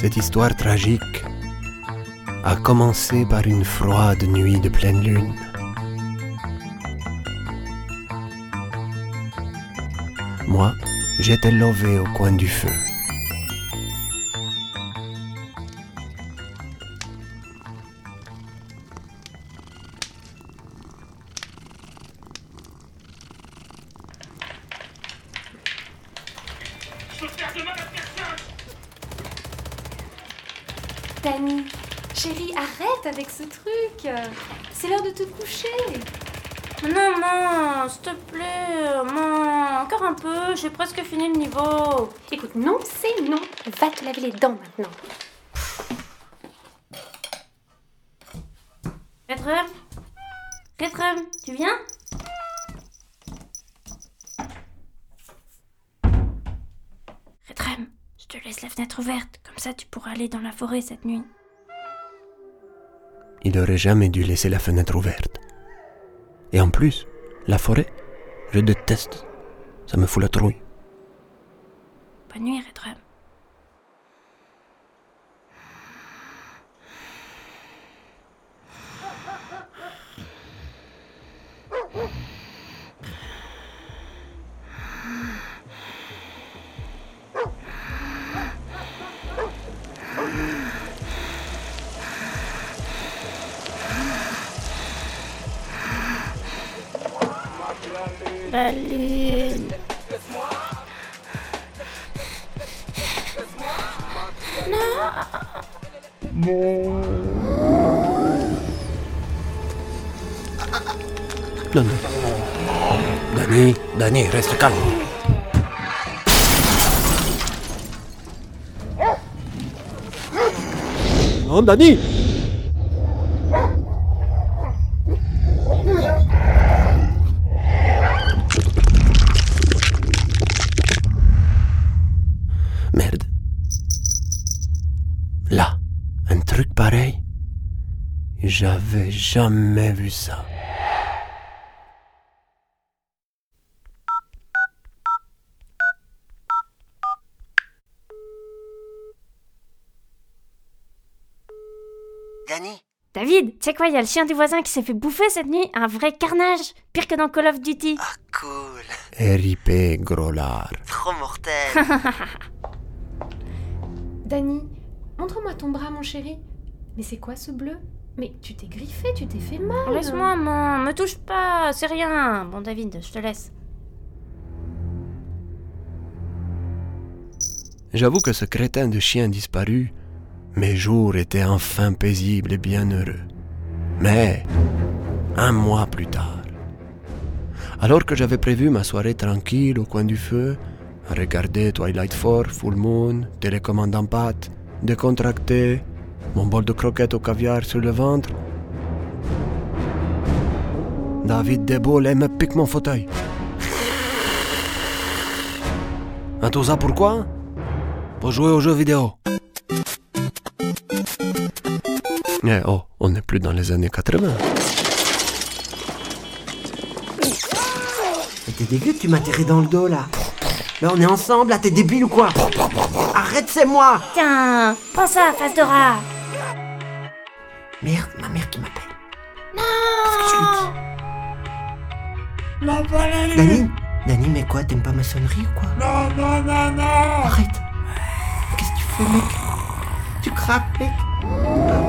Cette histoire tragique a commencé par une froide nuit de pleine lune. Moi, j'étais lové au coin du feu. Dani, chérie, arrête avec ce truc. C'est l'heure de te coucher. Non, maman, s'il te plaît, maman, encore un peu, j'ai presque fini le niveau. Écoute, non, c'est non. Va te laver les dents maintenant. Redrem Redrem, tu viens? Je te laisse la fenêtre ouverte, comme ça tu pourras aller dans la forêt cette nuit. Il aurait jamais dû laisser la fenêtre ouverte. Et en plus, la forêt, je déteste. Ça me fout la trouille. Bonne nuit, Redrem. La lune. Non, non. Dani, Dani, reste calme. Non, Dani J'avais jamais vu ça. Dani David, tu sais quoi, il y a le chien du voisin qui s'est fait bouffer cette nuit. Un vrai carnage. Pire que dans Call of Duty. Ah, cool. RIP gros lard. Trop mortel. Dani, montre-moi ton bras, mon chéri. Mais c'est quoi ce bleu? Mais tu t'es griffé, tu t'es fait mal. Laisse-moi, maman. Me touche pas. C'est rien. Bon, David, je te laisse. J'avoue que ce crétin de chien disparu, mes jours étaient enfin paisibles et bien heureux. Mais, un mois plus tard, alors que j'avais prévu ma soirée tranquille au coin du feu, à regarder Twilight Force, Full Moon, télécommande en pâte, décontracté, mon bol de croquettes au caviar sur le ventre, David déboule et me pique mon fauteuil. Un tout ça pourquoi? Pour jouer aux jeux vidéo. Eh oh, on n'est plus dans les années 80. T'es dégueu, tu m'as tiré dans le dos là. Là, on est ensemble, là, t'es débile ou quoi? Arrête, c'est moi Tiens, prends ça, face de rat. Merde, ma mère qui m'appelle. Non Dani Dani, mais quoi, t'aimes pas ma sonnerie ou quoi? Non, non, non, non Arrête Qu'est-ce que tu fais, mec? Tu craques, mec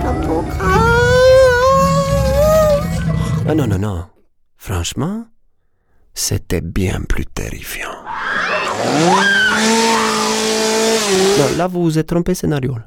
craque Ah non, non, non. Franchement, c'était bien plus terrifiant. Non, là, vous vous êtes trompé scénario. là.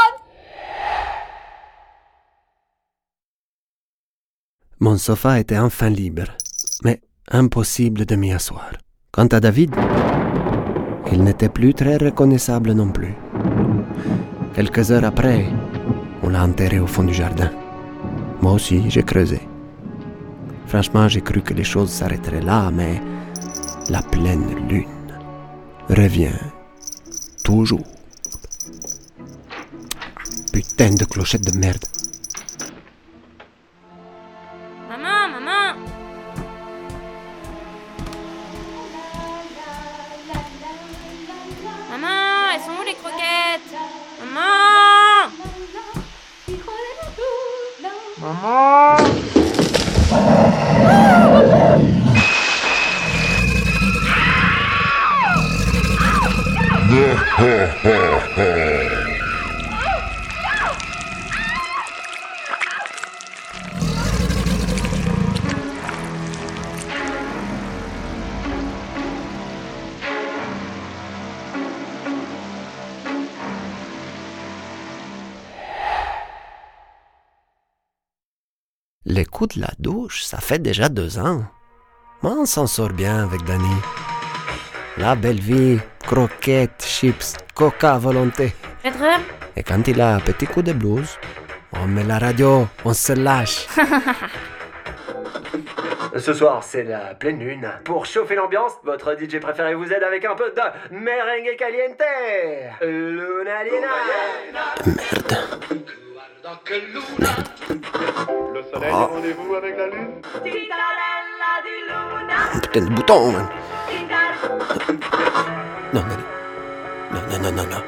Mon sofa était enfin libre, mais impossible de m'y asseoir. Quant à David, il n'était plus très reconnaissable non plus. Quelques heures après, on l'a enterré au fond du jardin. Moi aussi, j'ai creusé. Franchement, j'ai cru que les choses s'arrêteraient là, mais la pleine lune revient toujours. Putain de clochette de merde. Vamos! Les coups de la douche, ça fait déjà deux ans. Moi, on s'en sort bien avec Danny. La belle vie, croquettes, chips, coca à volonté. Et quand il a un petit coup de blues, on met la radio, on se lâche. Ce soir, c'est la pleine lune. Pour chauffer l'ambiance, votre DJ préféré vous aide avec un peu de merengue caliente. Luna Lina. Merde. Lune. Putain de bouton. Non. Non, non, non, non, non.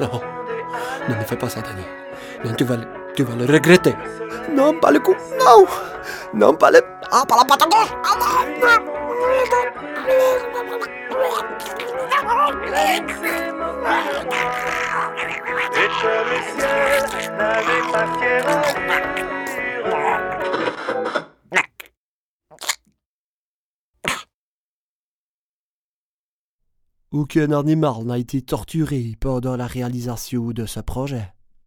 Non. Non, ne fais pas ça, Danny. Non, tu vas, le- tu vas le regretter. Non, pas le coup. Non. Non, pas le... Ah, pas la patte gauche. Ah. Aucun animal n'a été torturé pendant la réalisation de ce projet.